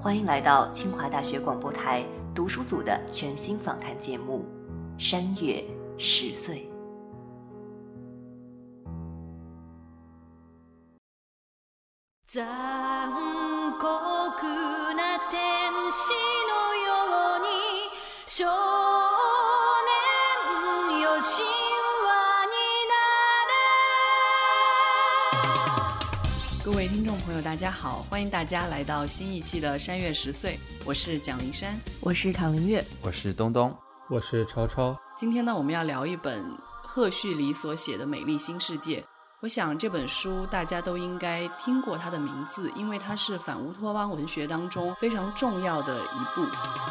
欢迎来到清华大学广播台读书组的全新访谈节目《山月十岁》。大家好，欢迎大家来到新一期的《山月十岁》，我是蒋灵山，我是唐灵月，我是东东，我是超超。今天呢，我们要聊一本贺胥黎所写的《美丽新世界》。我想这本书大家都应该听过它的名字，因为它是反乌托邦文学当中非常重要的一部。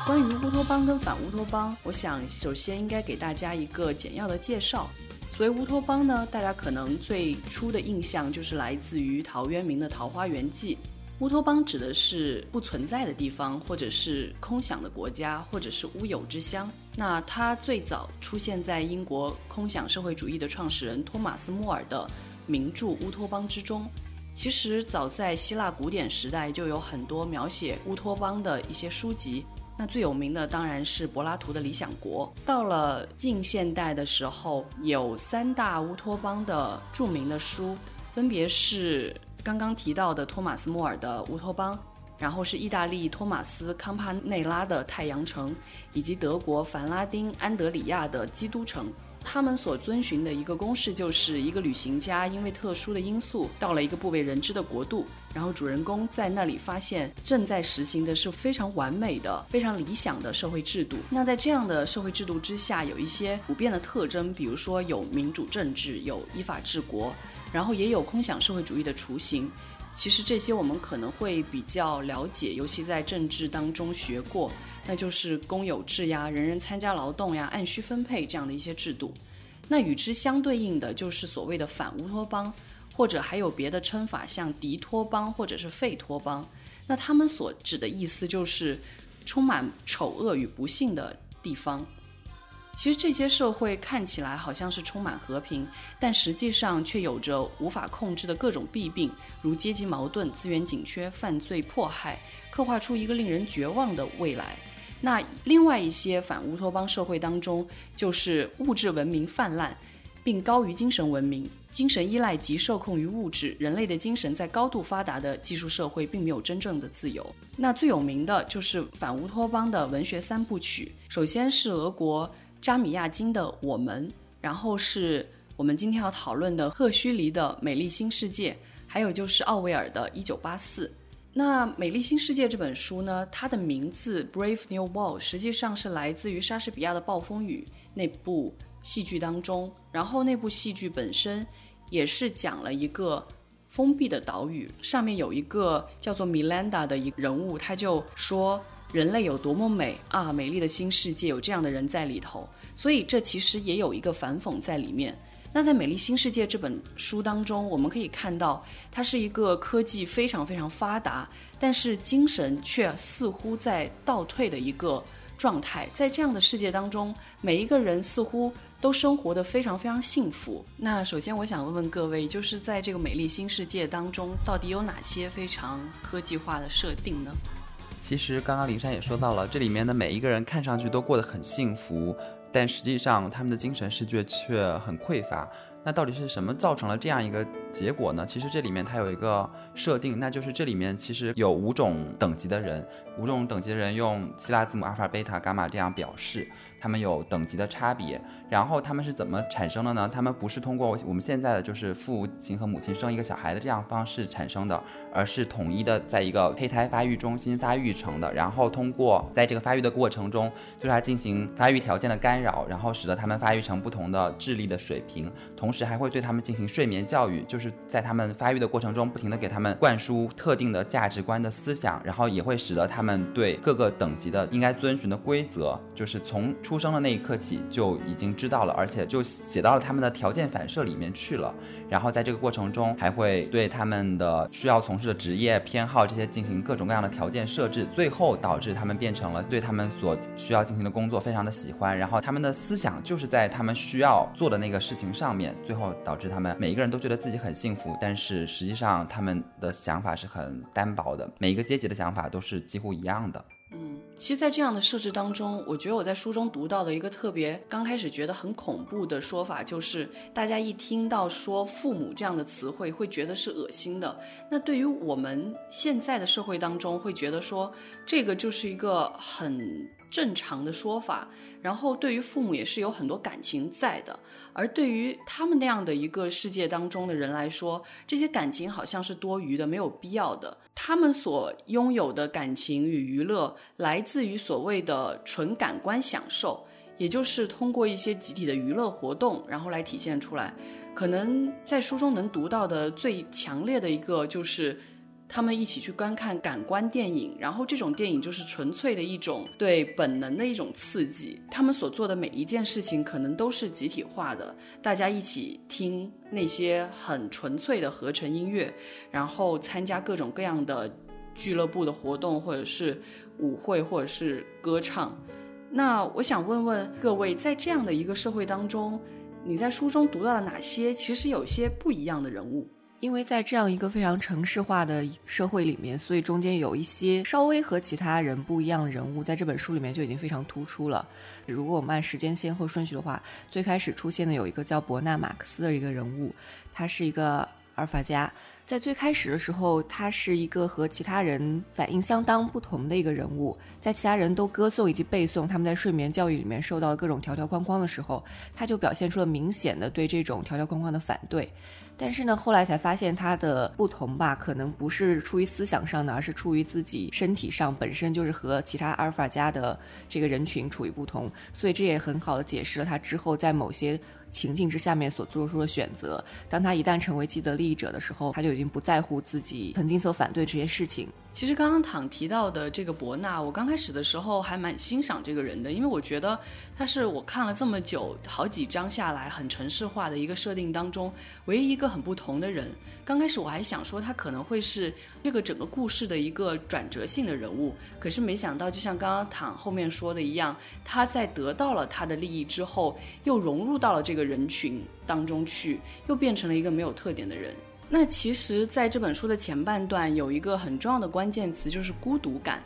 关于乌托邦跟反乌托邦，我想首先应该给大家一个简要的介绍。所谓乌托邦呢，大家可能最初的印象就是来自于陶渊明的《桃花源记》。乌托邦指的是不存在的地方，或者是空想的国家，或者是乌有之乡。那它最早出现在英国空想社会主义的创始人托马斯·莫尔的。名著《乌托邦》之中，其实早在希腊古典时代就有很多描写乌托邦的一些书籍。那最有名的当然是柏拉图的《理想国》。到了近现代的时候，有三大乌托邦的著名的书，分别是刚刚提到的托马斯·莫尔的《乌托邦》，然后是意大利托马斯·康帕内拉的《太阳城》，以及德国凡拉丁·安德里亚的《基督城》。他们所遵循的一个公式，就是一个旅行家因为特殊的因素到了一个不为人知的国度，然后主人公在那里发现正在实行的是非常完美的、非常理想的社会制度。那在这样的社会制度之下，有一些普遍的特征，比如说有民主政治，有依法治国，然后也有空想社会主义的雏形。其实这些我们可能会比较了解，尤其在政治当中学过。那就是公有制呀，人人参加劳动呀，按需分配这样的一些制度。那与之相对应的就是所谓的反乌托邦，或者还有别的称法，像敌托邦或者是废托邦。那他们所指的意思就是充满丑恶与不幸的地方。其实这些社会看起来好像是充满和平，但实际上却有着无法控制的各种弊病，如阶级矛盾、资源紧缺、犯罪迫害，刻画出一个令人绝望的未来。那另外一些反乌托邦社会当中，就是物质文明泛滥，并高于精神文明，精神依赖及受控于物质，人类的精神在高度发达的技术社会并没有真正的自由。那最有名的就是反乌托邦的文学三部曲，首先是俄国扎米亚金的《我们》，然后是我们今天要讨论的赫胥黎的《美丽新世界》，还有就是奥威尔的《一九八四》。那《美丽新世界》这本书呢，它的名字《Brave New World》实际上是来自于莎士比亚的《暴风雨》那部戏剧当中。然后那部戏剧本身也是讲了一个封闭的岛屿，上面有一个叫做米兰达的一人物，他就说人类有多么美啊，美丽的新世界有这样的人在里头。所以这其实也有一个反讽在里面。那在《美丽新世界》这本书当中，我们可以看到，它是一个科技非常非常发达，但是精神却似乎在倒退的一个状态。在这样的世界当中，每一个人似乎都生活的非常非常幸福。那首先，我想问问各位，就是在这个《美丽新世界》当中，到底有哪些非常科技化的设定呢？其实刚刚林珊也说到了，这里面的每一个人看上去都过得很幸福。但实际上，他们的精神世界却很匮乏。那到底是什么造成了这样一个结果呢？其实这里面它有一个设定，那就是这里面其实有五种等级的人，五种等级的人用希腊字母阿尔法、贝塔、伽马这样表示。他们有等级的差别，然后他们是怎么产生的呢？他们不是通过我们现在的就是父亲和母亲生一个小孩的这样方式产生的，而是统一的在一个胚胎发育中心发育成的，然后通过在这个发育的过程中对它进行发育条件的干扰，然后使得他们发育成不同的智力的水平，同时还会对他们进行睡眠教育，就是在他们发育的过程中，不停的给他们灌输特定的价值观的思想，然后也会使得他们对各个等级的应该遵循的规则，就是从出生的那一刻起就已经知道了，而且就写到了他们的条件反射里面去了。然后在这个过程中，还会对他们的需要从事的职业偏好这些进行各种各样的条件设置，最后导致他们变成了对他们所需要进行的工作非常的喜欢，然后他们的思想就是在他们需要做的那个事情上面，最后导致他们每一个人都觉得自己很幸福，但是实际上他们的想法是很单薄的，每一个阶级的想法都是几乎一样的。其实，在这样的设置当中，我觉得我在书中读到的一个特别刚开始觉得很恐怖的说法，就是大家一听到说父母这样的词汇，会觉得是恶心的。那对于我们现在的社会当中，会觉得说这个就是一个很正常的说法。然后对于父母也是有很多感情在的，而对于他们那样的一个世界当中的人来说，这些感情好像是多余的、没有必要的。他们所拥有的感情与娱乐，来自于所谓的纯感官享受，也就是通过一些集体的娱乐活动，然后来体现出来。可能在书中能读到的最强烈的一个就是。他们一起去观看感官电影，然后这种电影就是纯粹的一种对本能的一种刺激。他们所做的每一件事情可能都是集体化的，大家一起听那些很纯粹的合成音乐，然后参加各种各样的俱乐部的活动，或者是舞会，或者是歌唱。那我想问问各位，在这样的一个社会当中，你在书中读到了哪些其实有些不一样的人物？因为在这样一个非常城市化的社会里面，所以中间有一些稍微和其他人不一样的人物，在这本书里面就已经非常突出了。如果我们按时间先后顺序的话，最开始出现的有一个叫伯纳·马克思的一个人物，他是一个阿尔法家。在最开始的时候，他是一个和其他人反应相当不同的一个人物。在其他人都歌颂以及背诵他们在睡眠教育里面受到各种条条框框的时候，他就表现出了明显的对这种条条框框的反对。但是呢，后来才发现他的不同吧，可能不是出于思想上的，而是出于自己身体上本身就是和其他阿尔法家的这个人群处于不同，所以这也很好的解释了他之后在某些。情境之下面所做出的选择，当他一旦成为既得利益者的时候，他就已经不在乎自己曾经所反对这些事情。其实刚刚躺提到的这个伯纳，我刚开始的时候还蛮欣赏这个人的，因为我觉得他是我看了这么久好几章下来很城市化的一个设定当中唯一一个很不同的人。刚开始我还想说他可能会是这个整个故事的一个转折性的人物，可是没想到就像刚刚躺后面说的一样，他在得到了他的利益之后，又融入到了这个人群当中去，又变成了一个没有特点的人。那其实，在这本书的前半段，有一个很重要的关键词，就是孤独感。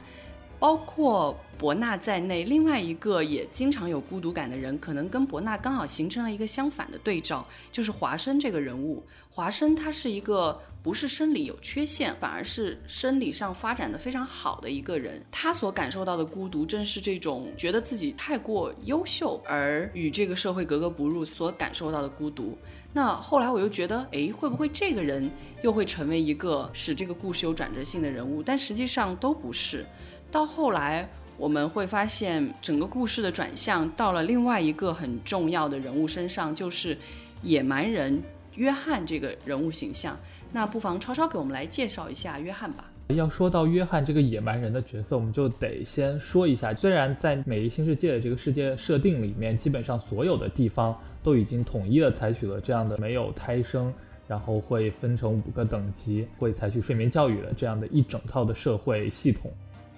包括伯纳在内，另外一个也经常有孤独感的人，可能跟伯纳刚好形成了一个相反的对照，就是华生这个人物。华生他是一个不是生理有缺陷，反而是生理上发展的非常好的一个人。他所感受到的孤独，正是这种觉得自己太过优秀而与这个社会格格不入所感受到的孤独。那后来我又觉得，哎，会不会这个人又会成为一个使这个故事有转折性的人物？但实际上都不是。到后来我们会发现，整个故事的转向到了另外一个很重要的人物身上，就是野蛮人约翰这个人物形象。那不妨超超给我们来介绍一下约翰吧。要说到约翰这个野蛮人的角色，我们就得先说一下，虽然在《美丽新世界》的这个世界设定里面，基本上所有的地方都已经统一的采取了这样的没有胎生，然后会分成五个等级，会采取睡眠教育的这样的一整套的社会系统。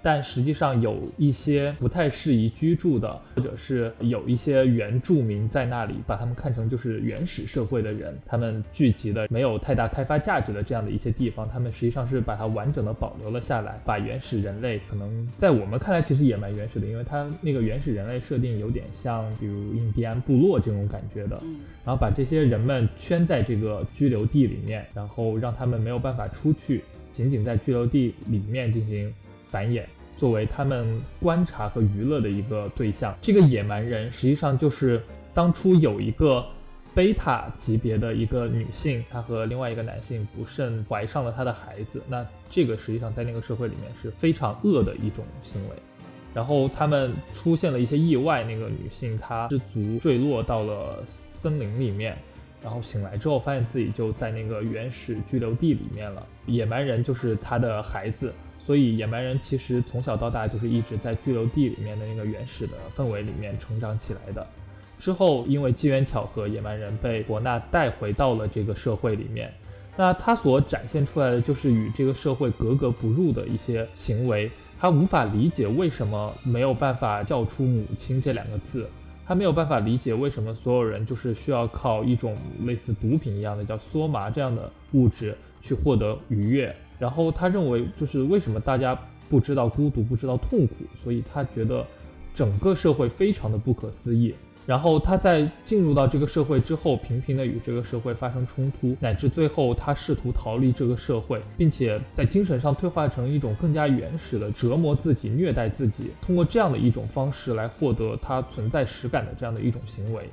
但实际上有一些不太适宜居住的，或者是有一些原住民在那里，把他们看成就是原始社会的人，他们聚集的没有太大开发价值的这样的一些地方，他们实际上是把它完整的保留了下来，把原始人类可能在我们看来其实也蛮原始的，因为它那个原始人类设定有点像比如印第安部落这种感觉的，然后把这些人们圈在这个居留地里面，然后让他们没有办法出去，仅仅在居留地里面进行。繁衍作为他们观察和娱乐的一个对象，这个野蛮人实际上就是当初有一个贝塔级别的一个女性，她和另外一个男性不慎怀上了她的孩子。那这个实际上在那个社会里面是非常恶的一种行为。然后他们出现了一些意外，那个女性她失足坠落到了森林里面，然后醒来之后发现自己就在那个原始居留地里面了。野蛮人就是他的孩子，所以野蛮人其实从小到大就是一直在居留地里面的那个原始的氛围里面成长起来的。之后因为机缘巧合，野蛮人被伯纳带回到了这个社会里面。那他所展现出来的就是与这个社会格格不入的一些行为。他无法理解为什么没有办法叫出母亲这两个字，他没有办法理解为什么所有人就是需要靠一种类似毒品一样的叫梭麻这样的物质去获得愉悦。然后他认为就是为什么大家不知道孤独，不知道痛苦，所以他觉得整个社会非常的不可思议。然后他在进入到这个社会之后，频频的与这个社会发生冲突，乃至最后他试图逃离这个社会，并且在精神上退化成一种更加原始的折磨自己、虐待自己，通过这样的一种方式来获得他存在实感的这样的一种行为，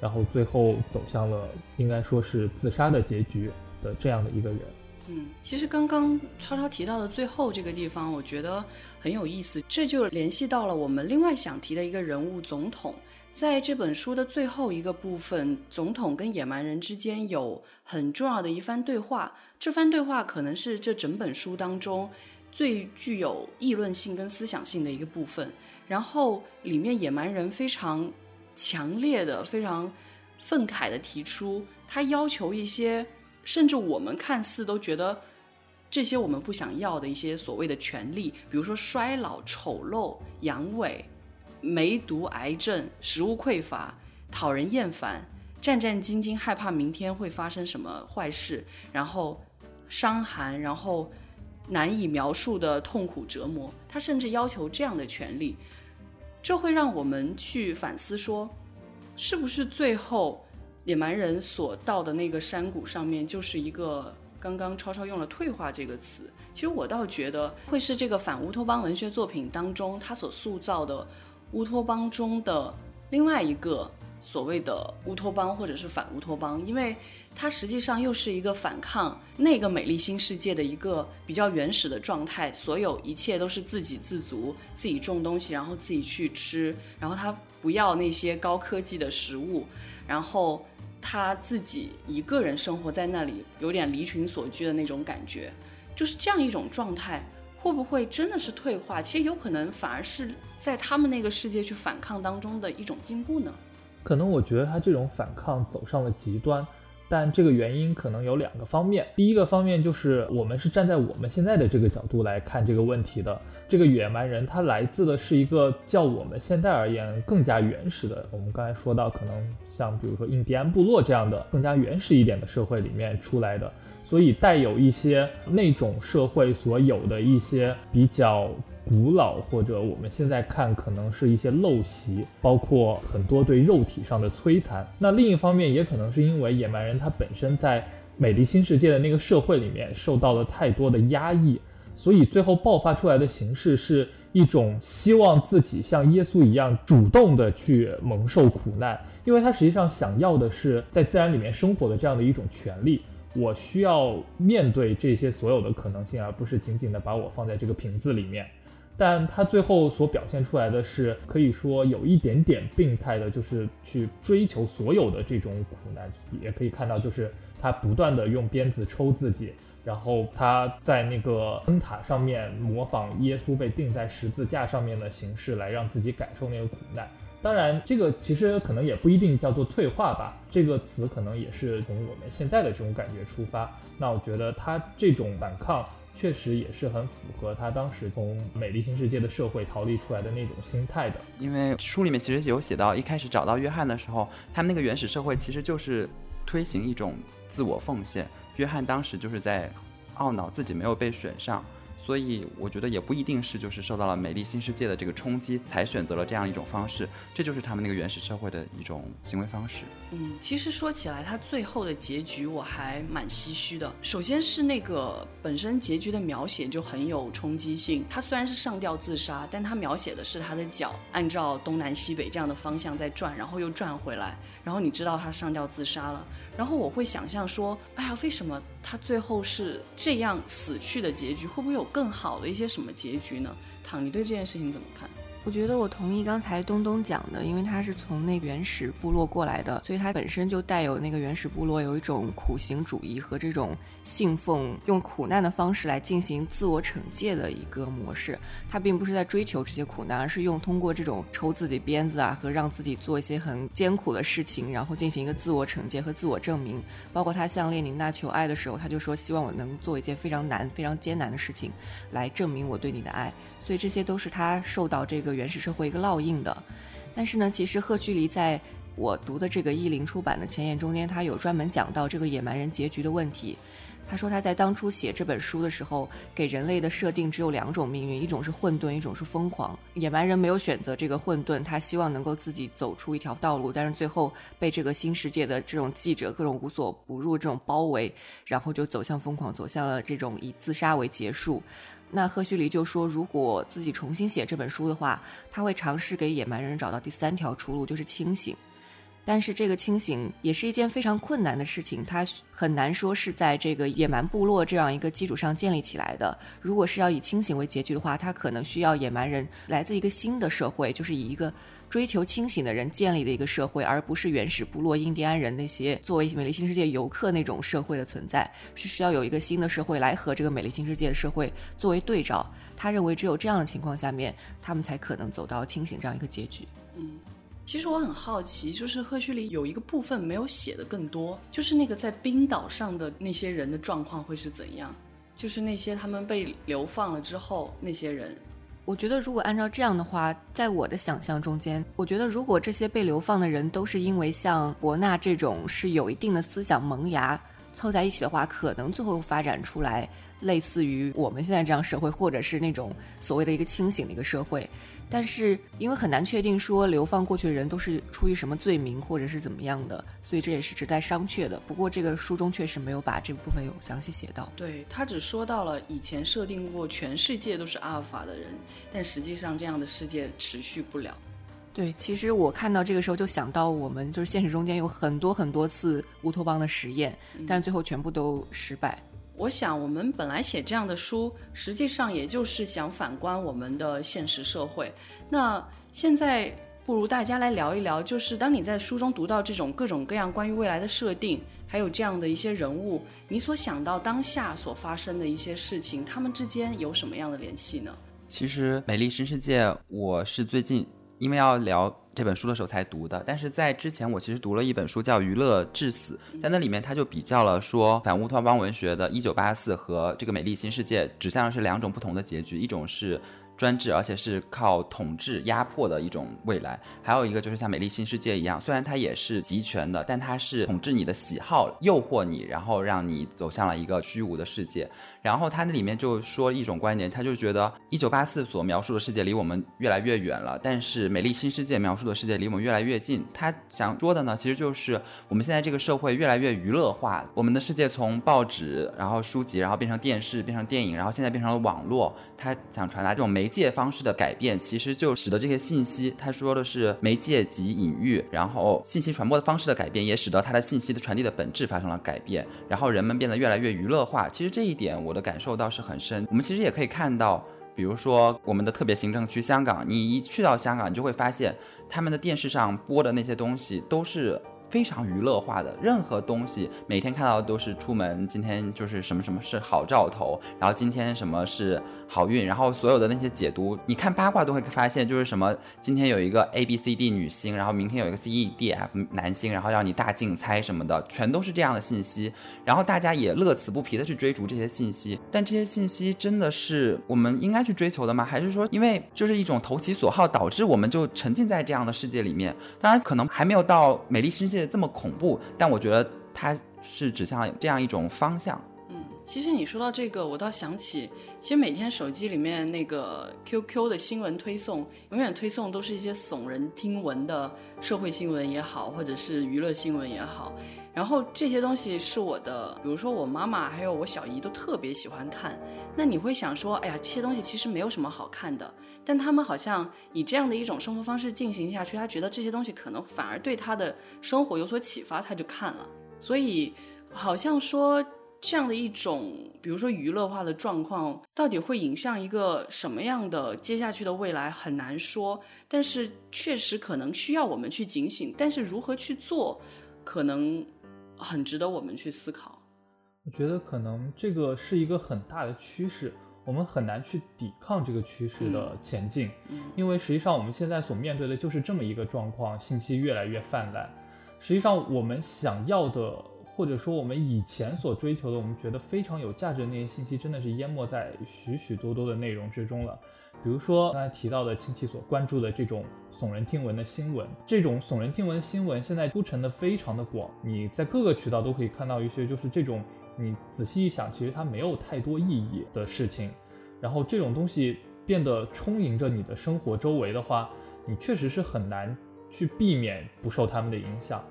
然后最后走向了应该说是自杀的结局的这样的一个人。嗯，其实刚刚超超提到的最后这个地方，我觉得很有意思，这就联系到了我们另外想提的一个人物——总统。在这本书的最后一个部分，总统跟野蛮人之间有很重要的一番对话。这番对话可能是这整本书当中最具有议论性跟思想性的一个部分。然后里面野蛮人非常强烈的、非常愤慨的提出，他要求一些甚至我们看似都觉得这些我们不想要的一些所谓的权利，比如说衰老、丑陋、阳痿。梅毒、癌症、食物匮乏、讨人厌烦、战战兢兢、害怕明天会发生什么坏事，然后伤寒，然后难以描述的痛苦折磨。他甚至要求这样的权利，这会让我们去反思：说是不是最后野蛮人所到的那个山谷上面，就是一个刚刚超超用了“退化”这个词？其实我倒觉得会是这个反乌托邦文学作品当中他所塑造的。乌托邦中的另外一个所谓的乌托邦，或者是反乌托邦，因为它实际上又是一个反抗那个美丽新世界的一个比较原始的状态，所有一切都是自给自足，自己种东西，然后自己去吃，然后他不要那些高科技的食物，然后他自己一个人生活在那里，有点离群索居的那种感觉，就是这样一种状态。会不会真的是退化？其实有可能反而是在他们那个世界去反抗当中的一种进步呢。可能我觉得他这种反抗走上了极端，但这个原因可能有两个方面。第一个方面就是我们是站在我们现在的这个角度来看这个问题的。这个野蛮人他来自的是一个较我们现在而言更加原始的。我们刚才说到，可能像比如说印第安部落这样的更加原始一点的社会里面出来的。所以带有一些那种社会所有的一些比较古老，或者我们现在看可能是一些陋习，包括很多对肉体上的摧残。那另一方面，也可能是因为野蛮人他本身在美丽新世界的那个社会里面受到了太多的压抑，所以最后爆发出来的形式是一种希望自己像耶稣一样主动的去蒙受苦难，因为他实际上想要的是在自然里面生活的这样的一种权利。我需要面对这些所有的可能性，而不是仅仅的把我放在这个瓶子里面。但他最后所表现出来的是，可以说有一点点病态的，就是去追求所有的这种苦难。也可以看到，就是他不断的用鞭子抽自己，然后他在那个灯塔上面模仿耶稣被钉在十字架上面的形式，来让自己感受那个苦难。当然，这个其实可能也不一定叫做退化吧。这个词可能也是从我们现在的这种感觉出发。那我觉得他这种反抗确实也是很符合他当时从美丽新世界的社会逃离出来的那种心态的。因为书里面其实有写到，一开始找到约翰的时候，他们那个原始社会其实就是推行一种自我奉献。约翰当时就是在懊恼自己没有被选上。所以我觉得也不一定是就是受到了美丽新世界的这个冲击才选择了这样一种方式，这就是他们那个原始社会的一种行为方式。嗯，其实说起来，他最后的结局我还蛮唏嘘的。首先是那个本身结局的描写就很有冲击性。他虽然是上吊自杀，但他描写的是他的脚按照东南西北这样的方向在转，然后又转回来，然后你知道他上吊自杀了。然后我会想象说，哎呀，为什么他最后是这样死去的结局？会不会有更好的一些什么结局呢？唐，你对这件事情怎么看？我觉得我同意刚才东东讲的，因为他是从那个原始部落过来的，所以他本身就带有那个原始部落有一种苦行主义和这种信奉用苦难的方式来进行自我惩戒的一个模式。他并不是在追求这些苦难，而是用通过这种抽自己鞭子啊和让自己做一些很艰苦的事情，然后进行一个自我惩戒和自我证明。包括他向列宁娜求爱的时候，他就说希望我能做一件非常难、非常艰难的事情，来证明我对你的爱。所以这些都是他受到这个原始社会一个烙印的，但是呢，其实赫胥黎在我读的这个译林出版的前言中间，他有专门讲到这个野蛮人结局的问题。他说他在当初写这本书的时候，给人类的设定只有两种命运，一种是混沌，一种是疯狂。野蛮人没有选择这个混沌，他希望能够自己走出一条道路，但是最后被这个新世界的这种记者各种无所不入这种包围，然后就走向疯狂，走向了这种以自杀为结束。那赫胥黎就说，如果自己重新写这本书的话，他会尝试给野蛮人找到第三条出路，就是清醒。但是这个清醒也是一件非常困难的事情，它很难说是在这个野蛮部落这样一个基础上建立起来的。如果是要以清醒为结局的话，它可能需要野蛮人来自一个新的社会，就是以一个。追求清醒的人建立的一个社会，而不是原始部落印第安人那些作为美丽新世界游客那种社会的存在，是需要有一个新的社会来和这个美丽新世界的社会作为对照。他认为只有这样的情况下面，他们才可能走到清醒这样一个结局。嗯，其实我很好奇，就是赫胥黎有一个部分没有写的更多，就是那个在冰岛上的那些人的状况会是怎样？就是那些他们被流放了之后那些人。我觉得，如果按照这样的话，在我的想象中间，我觉得如果这些被流放的人都是因为像伯纳这种是有一定的思想萌芽凑在一起的话，可能最后发展出来类似于我们现在这样社会，或者是那种所谓的一个清醒的一个社会。但是因为很难确定说流放过去的人都是出于什么罪名或者是怎么样的，所以这也是值得商榷的。不过这个书中确实没有把这部分有详细写到。对他只说到了以前设定过全世界都是阿尔法的人，但实际上这样的世界持续不了。对，其实我看到这个时候就想到我们就是现实中间有很多很多次乌托邦的实验，但是最后全部都失败。我想，我们本来写这样的书，实际上也就是想反观我们的现实社会。那现在，不如大家来聊一聊，就是当你在书中读到这种各种各样关于未来的设定，还有这样的一些人物，你所想到当下所发生的一些事情，他们之间有什么样的联系呢？其实，《美丽新世界》，我是最近因为要聊。这本书的时候才读的，但是在之前我其实读了一本书叫《娱乐至死》，在那里面他就比较了说反乌托邦文学的《一九八四》和这个《美丽新世界》指向的是两种不同的结局，一种是。专制，而且是靠统治压迫的一种未来。还有一个就是像《美丽新世界》一样，虽然它也是集权的，但它是统治你的喜好，诱惑你，然后让你走向了一个虚无的世界。然后它那里面就说一种观点，他就觉得《一九八四》所描述的世界离我们越来越远了，但是《美丽新世界》描述的世界离我们越来越近。他想说的呢，其实就是我们现在这个社会越来越娱乐化，我们的世界从报纸，然后书籍，然后变成电视，变成电影，然后现在变成了网络。他想传达这种媒介方式的改变，其实就使得这些信息，他说的是媒介及隐喻，然后信息传播的方式的改变，也使得它的信息的传递的本质发生了改变，然后人们变得越来越娱乐化。其实这一点我我的感受倒是很深。我们其实也可以看到，比如说我们的特别行政区香港，你一去到香港，你就会发现他们的电视上播的那些东西都是。非常娱乐化的，任何东西每天看到的都是出门，今天就是什么什么是好兆头，然后今天什么是好运，然后所有的那些解读，你看八卦都会发现，就是什么今天有一个 A B C D 女星，然后明天有一个 C E D F 男星，然后让你大竞猜什么的，全都是这样的信息，然后大家也乐此不疲的去追逐这些信息，但这些信息真的是我们应该去追求的吗？还是说因为就是一种投其所好，导致我们就沉浸在这样的世界里面？当然可能还没有到美丽新世界。这么恐怖，但我觉得它是指向这样一种方向。其实你说到这个，我倒想起，其实每天手机里面那个 QQ 的新闻推送，永远推送都是一些耸人听闻的社会新闻也好，或者是娱乐新闻也好。然后这些东西是我的，比如说我妈妈还有我小姨都特别喜欢看。那你会想说，哎呀，这些东西其实没有什么好看的。但他们好像以这样的一种生活方式进行下去，他觉得这些东西可能反而对他的生活有所启发，他就看了。所以好像说这样的一种，比如说娱乐化的状况，到底会引向一个什么样的接下去的未来，很难说。但是确实可能需要我们去警醒，但是如何去做，可能很值得我们去思考。我觉得可能这个是一个很大的趋势，我们很难去抵抗这个趋势的前进，嗯因为实际上我们现在所面对的就是这么一个状况，信息越来越泛滥。实际上我们想要的。或者说，我们以前所追求的，我们觉得非常有价值的那些信息，真的是淹没在许许多多的内容之中了。比如说刚才提到的亲戚所关注的这种耸人听闻的新闻，这种耸人听闻的新闻现在铺陈的非常的广，你在各个渠道都可以看到一些，就是这种你仔细一想，其实它没有太多意义的事情。然后这种东西变得充盈着你的生活周围的话，你确实是很难去避免不受他们的影响。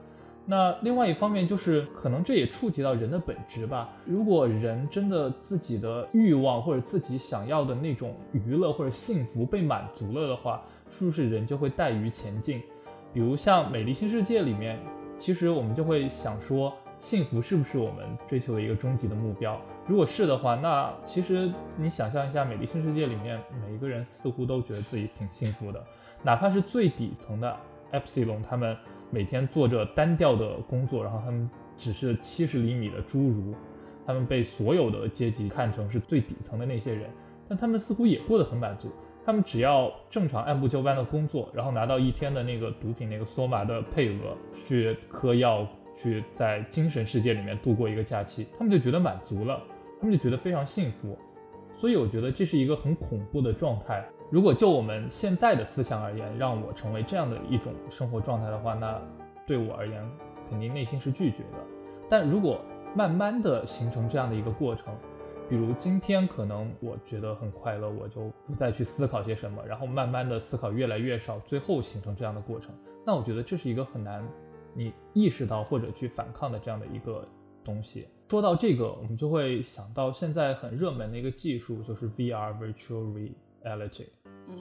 那另外一方面就是，可能这也触及到人的本质吧。如果人真的自己的欲望或者自己想要的那种娱乐或者幸福被满足了的话，是不是人就会怠于前进？比如像《美丽新世界》里面，其实我们就会想说，幸福是不是我们追求的一个终极的目标？如果是的话，那其实你想象一下，《美丽新世界》里面每一个人似乎都觉得自己挺幸福的，哪怕是最底层的 Epsilon 他们。每天做着单调的工作，然后他们只是七十厘米的侏儒，他们被所有的阶级看成是最底层的那些人，但他们似乎也过得很满足。他们只要正常按部就班的工作，然后拿到一天的那个毒品那个索玛的配额，去嗑药，去在精神世界里面度过一个假期，他们就觉得满足了，他们就觉得非常幸福。所以我觉得这是一个很恐怖的状态。如果就我们现在的思想而言，让我成为这样的一种生活状态的话，那对我而言肯定内心是拒绝的。但如果慢慢的形成这样的一个过程，比如今天可能我觉得很快乐，我就不再去思考些什么，然后慢慢的思考越来越少，最后形成这样的过程，那我觉得这是一个很难你意识到或者去反抗的这样的一个东西。说到这个，我们就会想到现在很热门的一个技术，就是 VR（Virtual Reality）。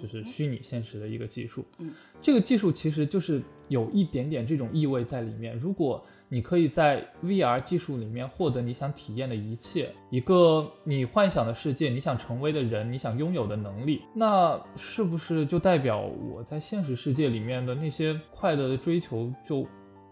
就是虚拟现实的一个技术，嗯，这个技术其实就是有一点点这种意味在里面。如果你可以在 VR 技术里面获得你想体验的一切，一个你幻想的世界，你想成为的人，你想拥有的能力，那是不是就代表我在现实世界里面的那些快乐的追求就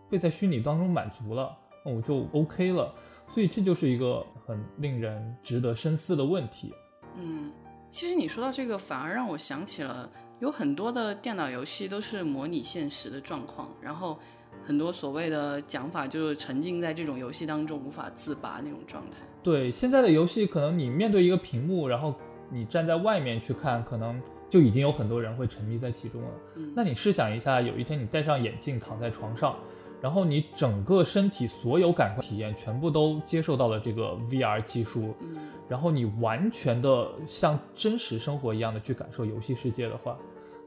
被在虚拟当中满足了？那我就 OK 了。所以这就是一个很令人值得深思的问题。嗯。其实你说到这个，反而让我想起了有很多的电脑游戏都是模拟现实的状况，然后很多所谓的讲法就是沉浸在这种游戏当中无法自拔那种状态。对，现在的游戏可能你面对一个屏幕，然后你站在外面去看，可能就已经有很多人会沉迷在其中了。嗯，那你试想一下，有一天你戴上眼镜躺在床上。然后你整个身体所有感官体验全部都接受到了这个 VR 技术，嗯，然后你完全的像真实生活一样的去感受游戏世界的话，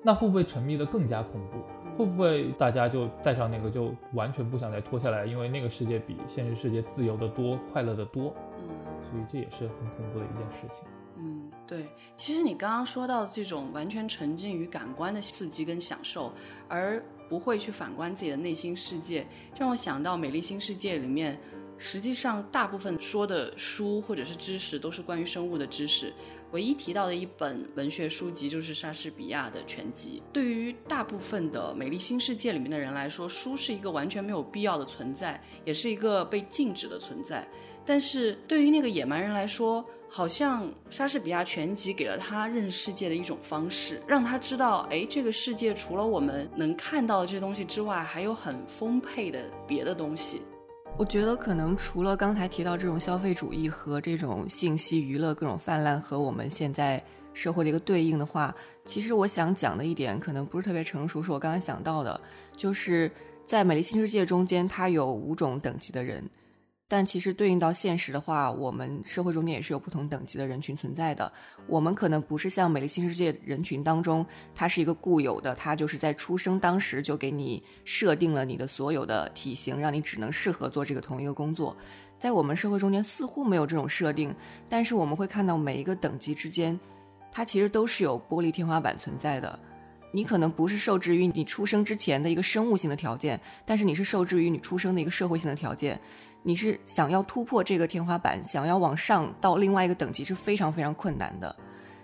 那会不会沉迷的更加恐怖？会不会大家就戴上那个就完全不想再脱下来？因为那个世界比现实世界自由的多，快乐的多，嗯，所以这也是很恐怖的一件事情。嗯，对，其实你刚刚说到这种完全沉浸于感官的刺激跟享受，而不会去反观自己的内心世界，让我想到《美丽新世界》里面，实际上大部分说的书或者是知识都是关于生物的知识，唯一提到的一本文学书籍就是莎士比亚的全集。对于大部分的《美丽新世界》里面的人来说，书是一个完全没有必要的存在，也是一个被禁止的存在。但是对于那个野蛮人来说，好像莎士比亚全集给了他认识世界的一种方式，让他知道，哎，这个世界除了我们能看到的这些东西之外，还有很丰沛的别的东西。我觉得可能除了刚才提到这种消费主义和这种信息娱乐各种泛滥和我们现在社会的一个对应的话，其实我想讲的一点可能不是特别成熟，是我刚才想到的，就是在美丽新世界中间，它有五种等级的人。但其实对应到现实的话，我们社会中间也是有不同等级的人群存在的。我们可能不是像美丽新世界人群当中，它是一个固有的，它就是在出生当时就给你设定了你的所有的体型，让你只能适合做这个同一个工作。在我们社会中间似乎没有这种设定，但是我们会看到每一个等级之间，它其实都是有玻璃天花板存在的。你可能不是受制于你出生之前的一个生物性的条件，但是你是受制于你出生的一个社会性的条件。你是想要突破这个天花板，想要往上到另外一个等级是非常非常困难的。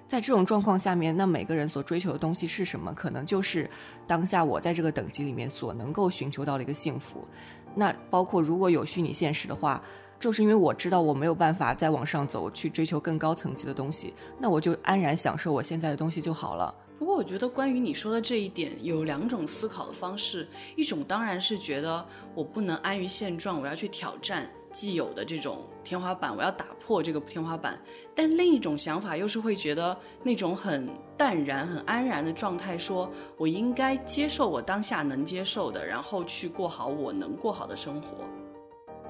在这种状况下面，那每个人所追求的东西是什么？可能就是当下我在这个等级里面所能够寻求到的一个幸福。那包括如果有虚拟现实的话，就是因为我知道我没有办法再往上走去追求更高层级的东西，那我就安然享受我现在的东西就好了。不过我觉得关于你说的这一点，有两种思考的方式，一种当然是觉得我不能安于现状，我要去挑战。既有的这种天花板，我要打破这个天花板。但另一种想法又是会觉得那种很淡然、很安然的状态，说我应该接受我当下能接受的，然后去过好我能过好的生活。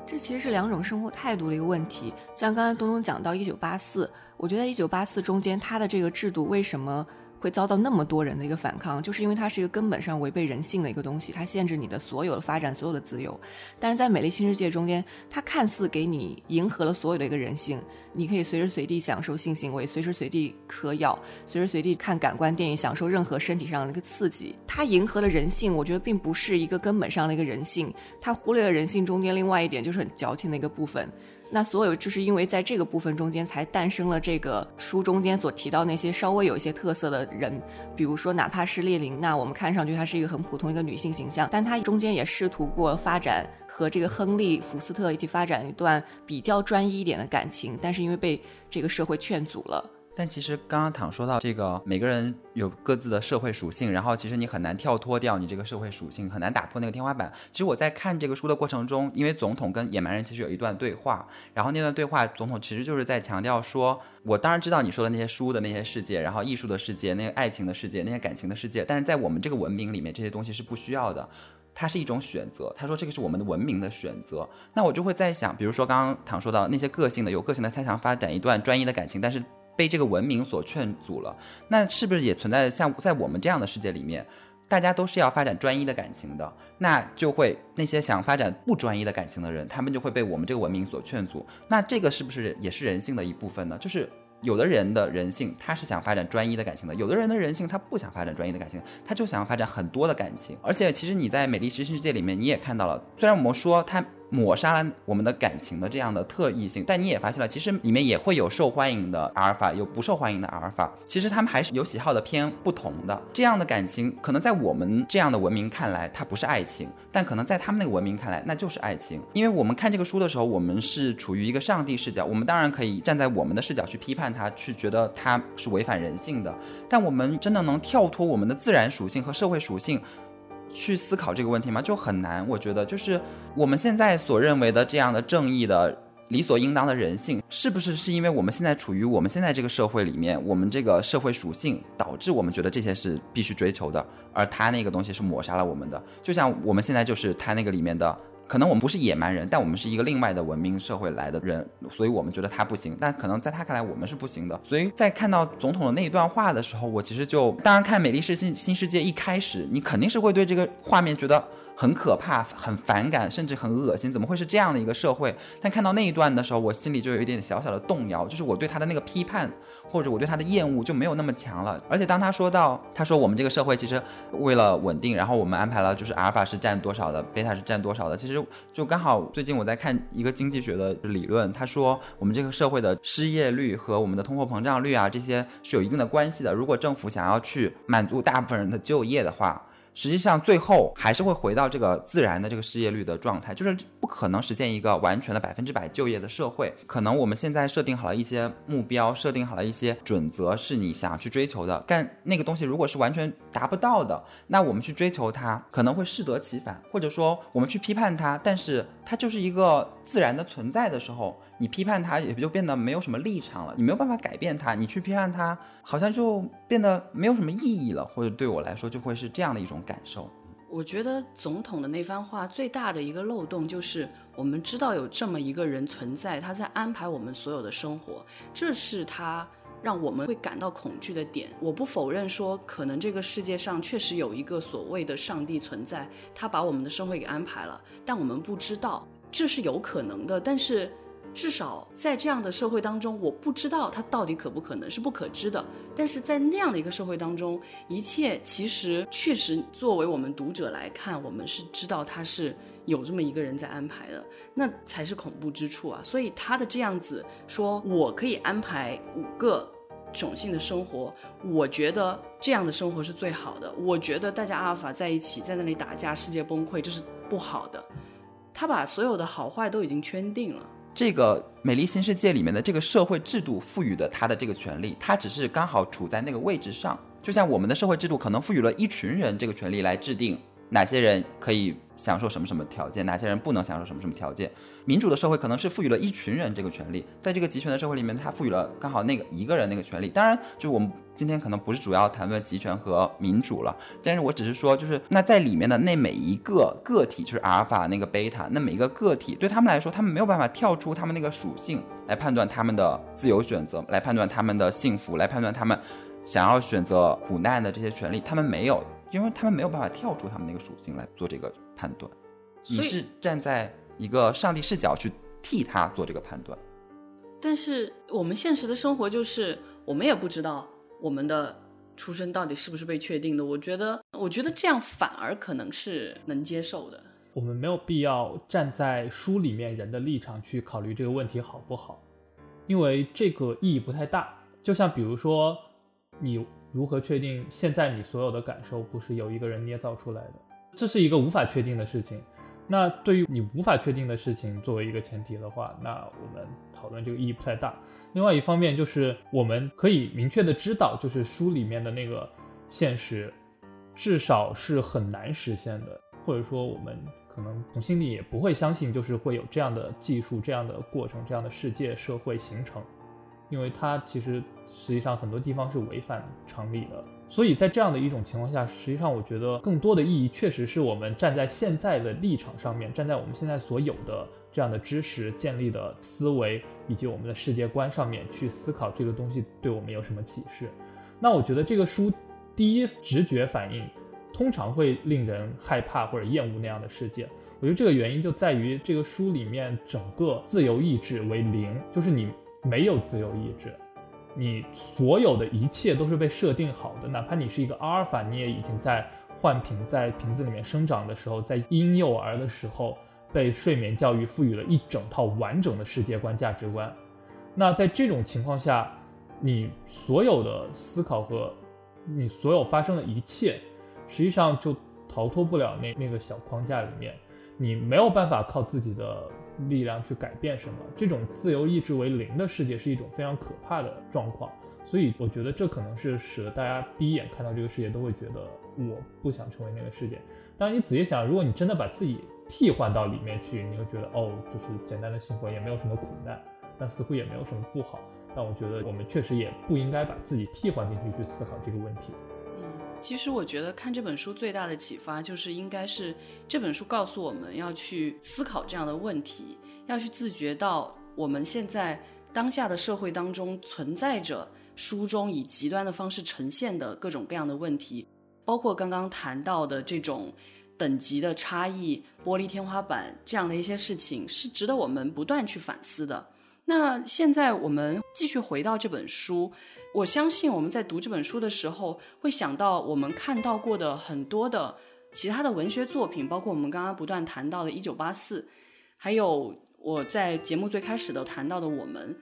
这其实是两种生活态度的一个问题。像刚才东东讲到一九八四，我觉得一九八四中间它的这个制度为什么？会遭到那么多人的一个反抗，就是因为它是一个根本上违背人性的一个东西，它限制你的所有的发展、所有的自由。但是在美丽新世界中间，它看似给你迎合了所有的一个人性，你可以随时随地享受性行为，随时随地嗑药，随时随地看感官电影，享受任何身体上的一个刺激。它迎合了人性，我觉得并不是一个根本上的一个人性，它忽略了人性中间另外一点就是很矫情的一个部分。那所有就是因为在这个部分中间才诞生了这个书中间所提到那些稍微有一些特色的人，比如说哪怕是列宁，那，我们看上去她是一个很普通一个女性形象，但她中间也试图过发展和这个亨利·福斯特一起发展一段比较专一一点的感情，但是因为被这个社会劝阻了。但其实刚刚躺说到这个，每个人有各自的社会属性，然后其实你很难跳脱掉你这个社会属性，很难打破那个天花板。其实我在看这个书的过程中，因为总统跟野蛮人其实有一段对话，然后那段对话，总统其实就是在强调说，我当然知道你说的那些书的那些世界，然后艺术的世界，那个爱情的世界，那些感情的世界，但是在我们这个文明里面，这些东西是不需要的，它是一种选择。他说这个是我们的文明的选择。那我就会在想，比如说刚刚躺说到那些个性的、有个性的，他想发展一段专一的感情，但是。被这个文明所劝阻了，那是不是也存在像在我们这样的世界里面，大家都是要发展专一的感情的，那就会那些想发展不专一的感情的人，他们就会被我们这个文明所劝阻。那这个是不是也是人性的一部分呢？就是有的人的人性他是想发展专一的感情的，有的人的人性他不想发展专一的感情，他就想要发展很多的感情。而且其实你在美丽实世界里面你也看到了，虽然我们说他。抹杀了我们的感情的这样的特异性，但你也发现了，其实里面也会有受欢迎的阿尔法，有不受欢迎的阿尔法。其实他们还是有喜好的偏不同的。这样的感情，可能在我们这样的文明看来，它不是爱情；但可能在他们那个文明看来，那就是爱情。因为我们看这个书的时候，我们是处于一个上帝视角，我们当然可以站在我们的视角去批判它，去觉得它是违反人性的。但我们真的能跳脱我们的自然属性和社会属性？去思考这个问题吗？就很难。我觉得，就是我们现在所认为的这样的正义的理所应当的人性，是不是是因为我们现在处于我们现在这个社会里面，我们这个社会属性导致我们觉得这些是必须追求的，而他那个东西是抹杀了我们的。就像我们现在就是他那个里面的。可能我们不是野蛮人，但我们是一个另外的文明社会来的人，所以我们觉得他不行。但可能在他看来，我们是不行的。所以在看到总统的那一段话的时候，我其实就当然看《美丽是新新世界》一开始，你肯定是会对这个画面觉得。很可怕，很反感，甚至很恶心。怎么会是这样的一个社会？但看到那一段的时候，我心里就有一点小小的动摇，就是我对他的那个批判，或者我对他的厌恶就没有那么强了。而且当他说到，他说我们这个社会其实为了稳定，然后我们安排了就是阿尔法是占多少的，贝塔是占多少的。其实就刚好最近我在看一个经济学的理论，他说我们这个社会的失业率和我们的通货膨胀率啊这些是有一定的关系的。如果政府想要去满足大部分人的就业的话。实际上，最后还是会回到这个自然的这个失业率的状态，就是不可能实现一个完全的百分之百就业的社会。可能我们现在设定好了一些目标，设定好了一些准则，是你想要去追求的。但那个东西如果是完全达不到的，那我们去追求它，可能会适得其反，或者说我们去批判它，但是它就是一个自然的存在的时候。你批判他，也就变得没有什么立场了。你没有办法改变他，你去批判他，好像就变得没有什么意义了。或者对我来说，就会是这样的一种感受。我觉得总统的那番话最大的一个漏洞就是，我们知道有这么一个人存在，他在安排我们所有的生活，这是他让我们会感到恐惧的点。我不否认说，可能这个世界上确实有一个所谓的上帝存在，他把我们的生活给安排了，但我们不知道，这是有可能的。但是。至少在这样的社会当中，我不知道它到底可不可能是不可知的。但是在那样的一个社会当中，一切其实确实作为我们读者来看，我们是知道它是有这么一个人在安排的，那才是恐怖之处啊！所以他的这样子说，我可以安排五个种姓的生活，我觉得这样的生活是最好的。我觉得大家阿尔法在一起，在那里打架，世界崩溃，这是不好的。他把所有的好坏都已经圈定了。这个美丽新世界里面的这个社会制度赋予的他的这个权利，他只是刚好处在那个位置上，就像我们的社会制度可能赋予了一群人这个权利来制定。哪些人可以享受什么什么条件，哪些人不能享受什么什么条件？民主的社会可能是赋予了一群人这个权利，在这个集权的社会里面，它赋予了刚好那个一个人那个权利。当然，就我们今天可能不是主要谈论集权和民主了，但是我只是说，就是那在里面的那每一个个体，就是阿尔法那个贝塔，那每一个个体对他们来说，他们没有办法跳出他们那个属性来判断他们的自由选择，来判断他们的幸福，来判断他们想要选择苦难的这些权利，他们没有。因为他们没有办法跳出他们那个属性来做这个判断，你是站在一个上帝视角去替他做这个判断。但是我们现实的生活就是，我们也不知道我们的出生到底是不是被确定的。我觉得，我觉得这样反而可能是能接受的。我们没有必要站在书里面人的立场去考虑这个问题好不好，因为这个意义不太大。就像比如说你。如何确定现在你所有的感受不是由一个人捏造出来的？这是一个无法确定的事情。那对于你无法确定的事情作为一个前提的话，那我们讨论这个意义不太大。另外一方面就是我们可以明确的知道，就是书里面的那个现实，至少是很难实现的，或者说我们可能从心里也不会相信，就是会有这样的技术、这样的过程、这样的世界社会形成，因为它其实。实际上很多地方是违反常理的，所以在这样的一种情况下，实际上我觉得更多的意义确实是我们站在现在的立场上面，站在我们现在所有的这样的知识建立的思维以及我们的世界观上面去思考这个东西对我们有什么启示。那我觉得这个书第一直觉反应通常会令人害怕或者厌恶那样的世界。我觉得这个原因就在于这个书里面整个自由意志为零，就是你没有自由意志。你所有的一切都是被设定好的，哪怕你是一个阿尔法，你也已经在换瓶在瓶子里面生长的时候，在婴幼儿的时候被睡眠教育赋予了一整套完整的世界观价值观。那在这种情况下，你所有的思考和你所有发生的一切，实际上就逃脱不了那那个小框架里面，你没有办法靠自己的。力量去改变什么？这种自由意志为零的世界是一种非常可怕的状况，所以我觉得这可能是使得大家第一眼看到这个世界都会觉得我不想成为那个世界。当然，你仔细想，如果你真的把自己替换到里面去，你会觉得哦，就是简单的幸福，也没有什么苦难，但似乎也没有什么不好。但我觉得我们确实也不应该把自己替换进去去思考这个问题。其实我觉得看这本书最大的启发就是，应该是这本书告诉我们要去思考这样的问题，要去自觉到我们现在当下的社会当中存在着书中以极端的方式呈现的各种各样的问题，包括刚刚谈到的这种等级的差异、玻璃天花板这样的一些事情，是值得我们不断去反思的。那现在我们继续回到这本书。我相信我们在读这本书的时候，会想到我们看到过的很多的其他的文学作品，包括我们刚刚不断谈到的《一九八四》，还有我在节目最开始的谈到的《我们》。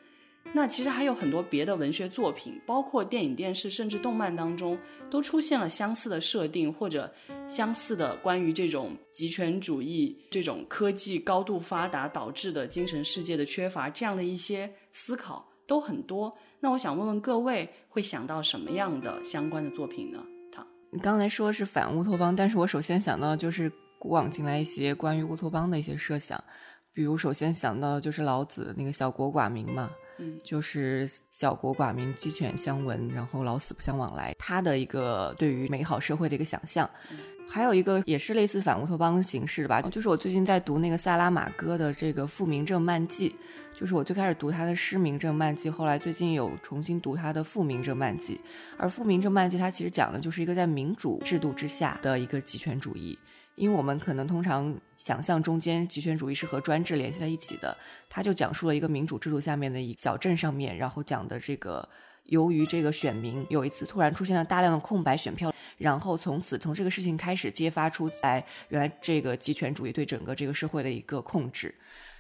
那其实还有很多别的文学作品，包括电影、电视，甚至动漫当中，都出现了相似的设定，或者相似的关于这种极权主义、这种科技高度发达导致的精神世界的缺乏这样的一些思考都很多。那我想问问各位，会想到什么样的相关的作品呢？唐，你刚才说是反乌托邦，但是我首先想到就是古往今来一些关于乌托邦的一些设想，比如首先想到就是老子那个小国寡民嘛，嗯，就是小国寡民，鸡犬相闻，然后老死不相往来，他的一个对于美好社会的一个想象。还有一个也是类似反乌托邦形式吧，就是我最近在读那个萨拉马戈的这个《复明正漫记》，就是我最开始读他的《失明正漫记》，后来最近有重新读他的《复明正漫记》。而《复明正漫记》它其实讲的就是一个在民主制度之下的一个极权主义，因为我们可能通常想象中间极权主义是和专制联系在一起的，他就讲述了一个民主制度下面的一小镇上面，然后讲的这个。由于这个选民有一次突然出现了大量的空白选票，然后从此从这个事情开始揭发出在原来这个极权主义对整个这个社会的一个控制。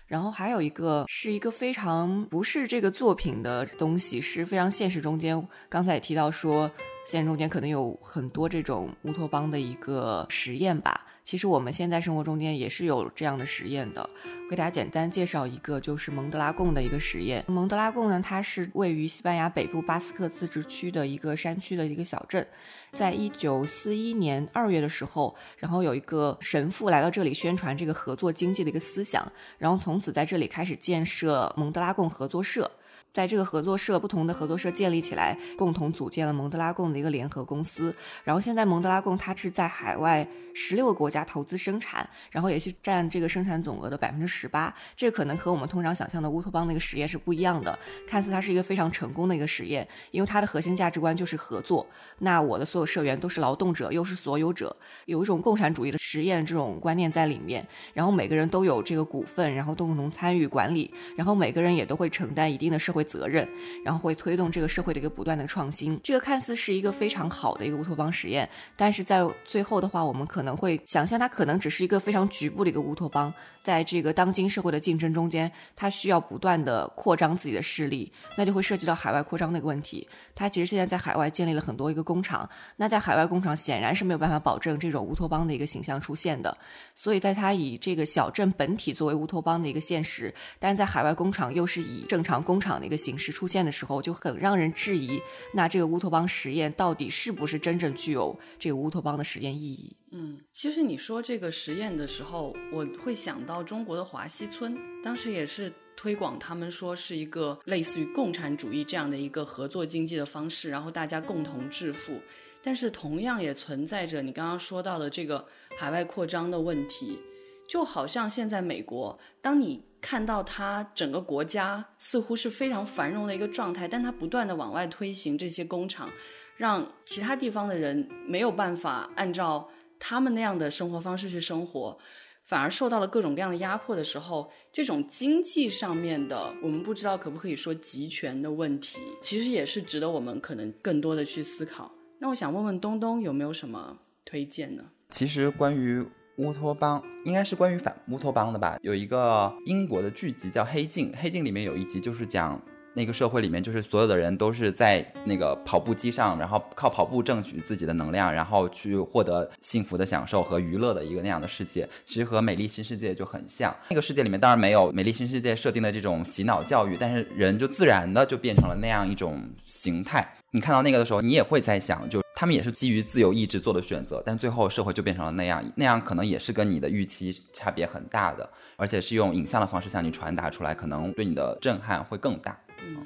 然后还有一个是一个非常不是这个作品的东西，是非常现实中间。刚才也提到说，现实中间可能有很多这种乌托邦的一个实验吧。其实我们现在生活中间也是有这样的实验的。给大家简单介绍一个，就是蒙德拉贡的一个实验。蒙德拉贡呢，它是位于西班牙北部巴斯克自治区的一个山区的一个小镇。在一九四一年二月的时候，然后有一个神父来到这里宣传这个合作经济的一个思想，然后从此在这里开始建设蒙德拉贡合作社。在这个合作社，不同的合作社建立起来，共同组建了蒙德拉贡的一个联合公司。然后现在蒙德拉贡它是在海外十六个国家投资生产，然后也是占这个生产总额的百分之十八。这可能和我们通常想象的乌托邦那个实验是不一样的。看似它是一个非常成功的一个实验，因为它的核心价值观就是合作。那我的所有社员都是劳动者，又是所有者，有一种共产主义的实验这种观念在里面。然后每个人都有这个股份，然后共同参与管理，然后每个人也都会承担一定的社会。责任，然后会推动这个社会的一个不断的创新。这个看似是一个非常好的一个乌托邦实验，但是在最后的话，我们可能会想象它可能只是一个非常局部的一个乌托邦。在这个当今社会的竞争中间，它需要不断的扩张自己的势力，那就会涉及到海外扩张的一个问题。它其实现在在海外建立了很多一个工厂，那在海外工厂显然是没有办法保证这种乌托邦的一个形象出现的。所以，在它以这个小镇本体作为乌托邦的一个现实，但是在海外工厂又是以正常工厂的一个形式出现的时候，就很让人质疑，那这个乌托邦实验到底是不是真正具有这个乌托邦的实验意义？嗯，其实你说这个实验的时候，我会想到中国的华西村，当时也是推广他们说是一个类似于共产主义这样的一个合作经济的方式，然后大家共同致富。但是同样也存在着你刚刚说到的这个海外扩张的问题，就好像现在美国，当你看到它整个国家似乎是非常繁荣的一个状态，但它不断的往外推行这些工厂，让其他地方的人没有办法按照。他们那样的生活方式去生活，反而受到了各种各样的压迫的时候，这种经济上面的，我们不知道可不可以说集权的问题，其实也是值得我们可能更多的去思考。那我想问问东东有没有什么推荐呢？其实关于乌托邦，应该是关于反乌托邦的吧？有一个英国的剧集叫《黑镜》，《黑镜》里面有一集就是讲。那个社会里面，就是所有的人都是在那个跑步机上，然后靠跑步挣取自己的能量，然后去获得幸福的享受和娱乐的一个那样的世界。其实和《美丽新世界》就很像。那个世界里面当然没有《美丽新世界》设定的这种洗脑教育，但是人就自然的就变成了那样一种形态。你看到那个的时候，你也会在想，就他们也是基于自由意志做的选择，但最后社会就变成了那样，那样可能也是跟你的预期差别很大的，而且是用影像的方式向你传达出来，可能对你的震撼会更大。嗯，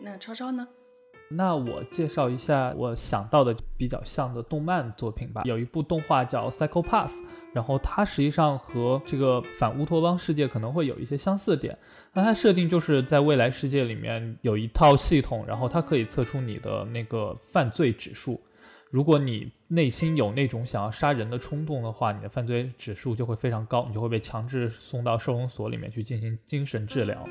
那超超呢？那我介绍一下我想到的比较像的动漫作品吧。有一部动画叫《Psycho Pass》，然后它实际上和这个反乌托邦世界可能会有一些相似点。那它设定就是在未来世界里面有一套系统，然后它可以测出你的那个犯罪指数。如果你内心有那种想要杀人的冲动的话，你的犯罪指数就会非常高，你就会被强制送到收容所里面去进行精神治疗。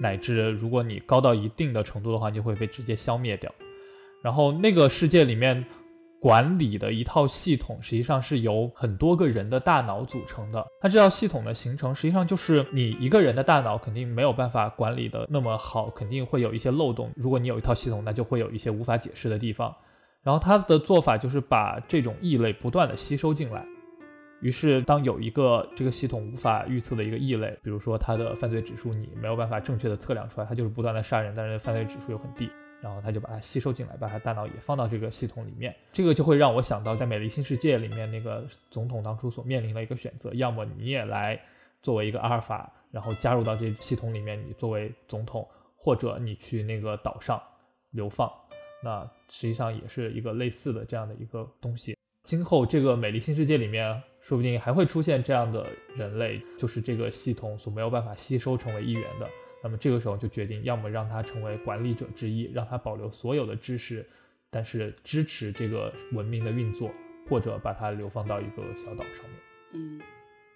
乃至如果你高到一定的程度的话，就会被直接消灭掉。然后那个世界里面管理的一套系统，实际上是由很多个人的大脑组成的。它这套系统的形成，实际上就是你一个人的大脑肯定没有办法管理的那么好，肯定会有一些漏洞。如果你有一套系统，那就会有一些无法解释的地方。然后他的做法就是把这种异类不断的吸收进来。于是，当有一个这个系统无法预测的一个异类，比如说他的犯罪指数你没有办法正确的测量出来，他就是不断的杀人，但是犯罪指数又很低，然后他就把它吸收进来，把他大脑也放到这个系统里面。这个就会让我想到，在《美丽新世界》里面那个总统当初所面临的一个选择：要么你也来作为一个阿尔法，然后加入到这系统里面，你作为总统，或者你去那个岛上流放。那实际上也是一个类似的这样的一个东西。今后这个《美丽新世界》里面。说不定还会出现这样的人类，就是这个系统所没有办法吸收成为一员的。那么这个时候就决定，要么让他成为管理者之一，让他保留所有的知识，但是支持这个文明的运作，或者把他流放到一个小岛上面。嗯，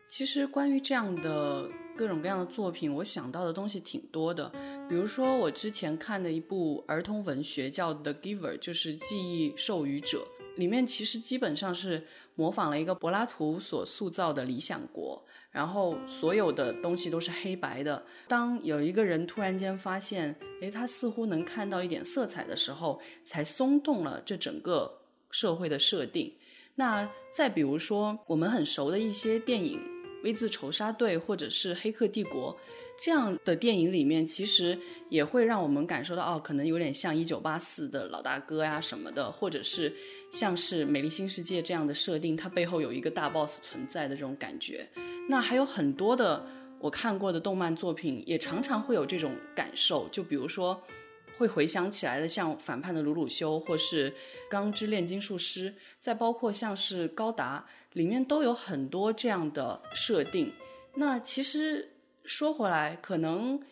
其实关于这样的。各种各样的作品，我想到的东西挺多的。比如说，我之前看的一部儿童文学叫《The Giver》，就是记忆授予者。里面其实基本上是模仿了一个柏拉图所塑造的理想国，然后所有的东西都是黑白的。当有一个人突然间发现，诶，他似乎能看到一点色彩的时候，才松动了这整个社会的设定。那再比如说，我们很熟的一些电影，《V 字仇杀队》或者是《黑客帝国》。这样的电影里面，其实也会让我们感受到，哦，可能有点像《一九八四》的老大哥呀什么的，或者是像是《美丽新世界》这样的设定，它背后有一个大 boss 存在的这种感觉。那还有很多的我看过的动漫作品，也常常会有这种感受。就比如说，会回想起来的，像反叛的鲁鲁修，或是《钢之炼金术师》，再包括像是高达，里面都有很多这样的设定。那其实。说回来，可能《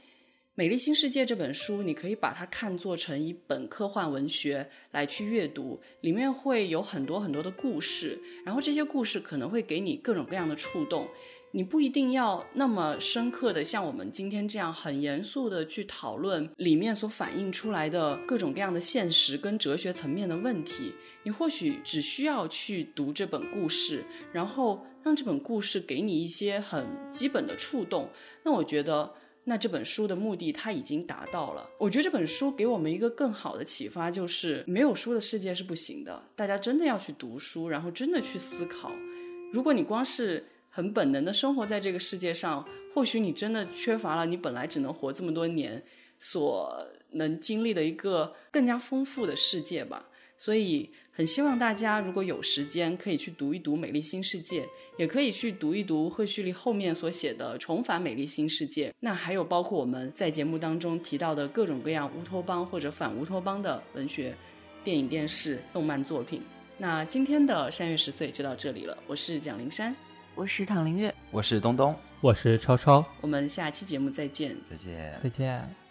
美丽新世界》这本书，你可以把它看作成一本科幻文学来去阅读，里面会有很多很多的故事，然后这些故事可能会给你各种各样的触动。你不一定要那么深刻的像我们今天这样很严肃的去讨论里面所反映出来的各种各样的现实跟哲学层面的问题，你或许只需要去读这本故事，然后。让这本故事给你一些很基本的触动，那我觉得，那这本书的目的它已经达到了。我觉得这本书给我们一个更好的启发，就是没有书的世界是不行的。大家真的要去读书，然后真的去思考。如果你光是很本能的生活在这个世界上，或许你真的缺乏了你本来只能活这么多年所能经历的一个更加丰富的世界吧。所以，很希望大家如果有时间，可以去读一读《美丽新世界》，也可以去读一读赫胥黎后面所写的《重返美丽新世界》。那还有包括我们在节目当中提到的各种各样乌托邦或者反乌托邦的文学、电影、电视、动漫作品。那今天的山月十岁就到这里了，我是蒋灵山，我是唐灵月，我是东东，我是超超，我们下期节目再见，再见，再见。